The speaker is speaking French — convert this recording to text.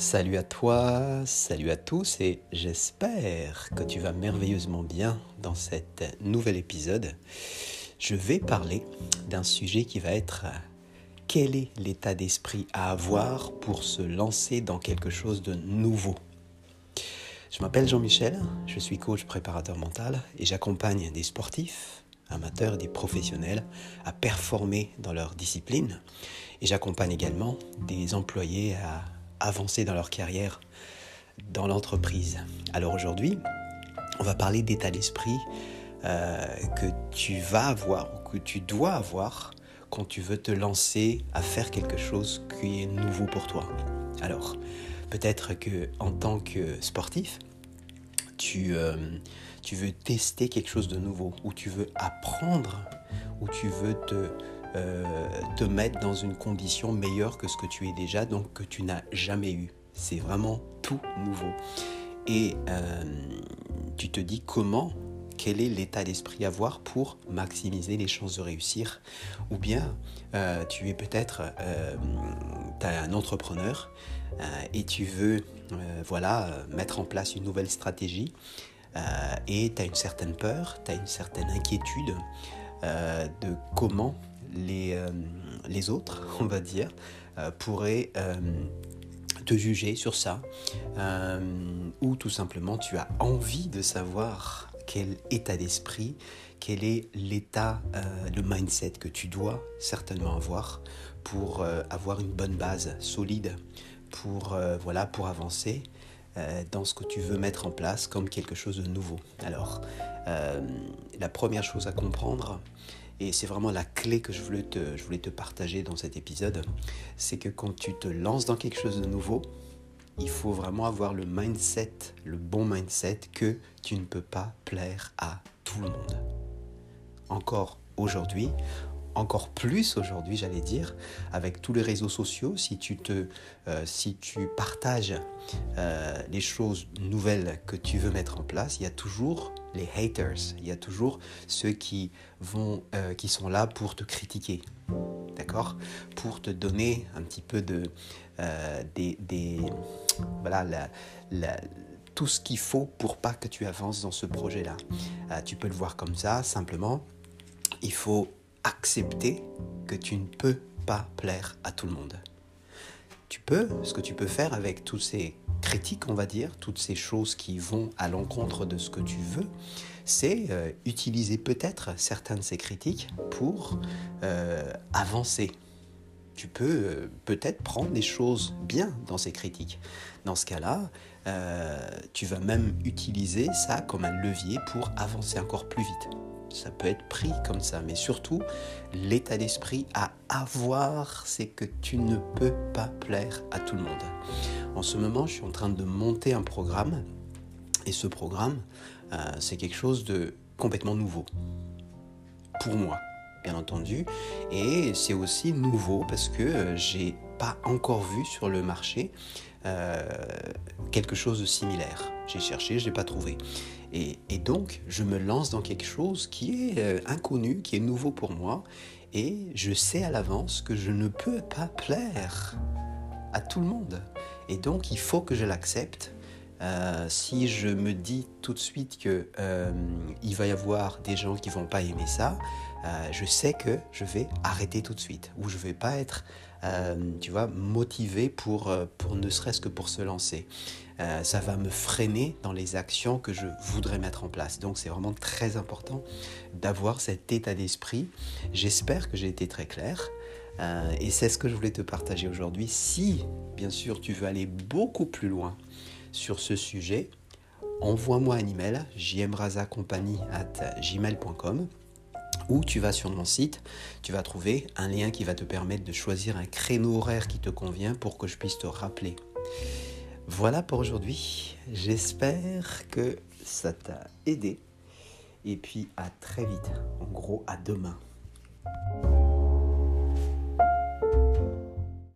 Salut à toi, salut à tous et j'espère que tu vas merveilleusement bien dans cet nouvel épisode. Je vais parler d'un sujet qui va être quel est l'état d'esprit à avoir pour se lancer dans quelque chose de nouveau? Je m'appelle Jean-Michel, je suis coach préparateur mental et j'accompagne des sportifs, amateurs et des professionnels à performer dans leur discipline. Et j'accompagne également des employés à avancer dans leur carrière dans l'entreprise. Alors aujourd'hui, on va parler d'état d'esprit euh, que tu vas avoir ou que tu dois avoir quand tu veux te lancer à faire quelque chose qui est nouveau pour toi. Alors, peut-être que en tant que sportif, tu, euh, veux tester quelque chose de nouveau, ou tu veux apprendre, ou tu veux te te mettre dans une condition meilleure que ce que tu es déjà, donc que tu n'as jamais eu. C'est vraiment tout nouveau. Et euh, tu te dis comment, quel est l'état d'esprit à avoir pour maximiser les chances de réussir? Ou bien euh, tu es peut-être un entrepreneur et tu veux voilà, mettre en place une nouvelle stratégie et tu as une certaine peur, tu as une certaine inquiétude de comment les, euh, les autres, on va dire, euh, pourraient euh, te juger sur ça, ou tout simplement tu as envie de savoir quel état d'esprit, quel est l'état, le mindset que tu dois certainement avoir pour avoir une bonne base solide, pour, voilà, pour avancer dans ce que tu veux mettre en place comme quelque chose de nouveau. Alors, la première chose à comprendre, et c'est vraiment la clé que je voulais, te, partager dans cet épisode, c'est que quand tu te lances dans quelque chose de nouveau, il faut vraiment avoir le mindset, le bon mindset que tu ne peux pas plaire à tout le monde. Encore aujourd'hui, encore plus aujourd'hui, j'allais dire, avec tous les réseaux sociaux, si tu, te, euh, si tu partages euh, les choses nouvelles que tu veux mettre en place, il y a toujours les haters, il y a toujours ceux qui, vont, euh, qui sont là pour te critiquer, d'accord? Pour te donner un petit peu de... des, voilà, tout ce qu'il faut pour pas que tu avances dans ce projet-là. tu peux le voir comme ça, simplement. Il faut accepter que tu ne peux pas plaire à tout le monde. Tu peux, ce que tu peux faire avec toutes ces critiques, on va dire, toutes ces choses qui vont à l'encontre de ce que tu veux, c'est euh, utiliser peut-être certaines de ces critiques pour euh, avancer. Tu peux euh, peut-être prendre des choses bien dans ces critiques. Dans ce cas-là, tu vas même utiliser ça comme un levier pour avancer encore plus vite ça peut être pris comme ça, mais surtout, l'état d'esprit à avoir, c'est que tu ne peux pas plaire à tout le monde. En ce moment, je suis en train de monter un programme, et ce programme, euh, c'est quelque chose de complètement nouveau. Pour moi, bien entendu, et c'est aussi nouveau parce que euh, j'ai pas encore vu sur le marché euh, quelque chose de similaire. J'ai cherché, je n'ai pas trouvé. Et, donc, je me lance dans quelque chose qui est euh, inconnu, qui est nouveau pour moi, et je sais à l'avance que je ne peux pas plaire à tout le monde. Et donc, il faut que je l'accepte. Euh, si je me dis tout de suite que il va y avoir des gens qui vont pas aimer ça, je sais que je vais arrêter tout de suite ou je vais pas être euh, tu vois, motivé pour, euh, pour ne serait-ce que pour se lancer. Euh, ça va me freiner dans les actions que je voudrais mettre en place. Donc c'est vraiment très important d'avoir cet état d'esprit. J'espère que j'ai été très clair. et c'est ce que je voulais te partager aujourd'hui. Si, bien sûr, tu veux aller beaucoup plus loin sur ce sujet, envoie-moi un email gmail.com ou tu vas sur mon site, tu vas trouver un lien qui va te permettre de choisir un créneau horaire qui te convient pour que je puisse te rappeler. Voilà pour aujourd'hui. J'espère que ça t'a aidé. Et puis à très vite. En gros, à demain.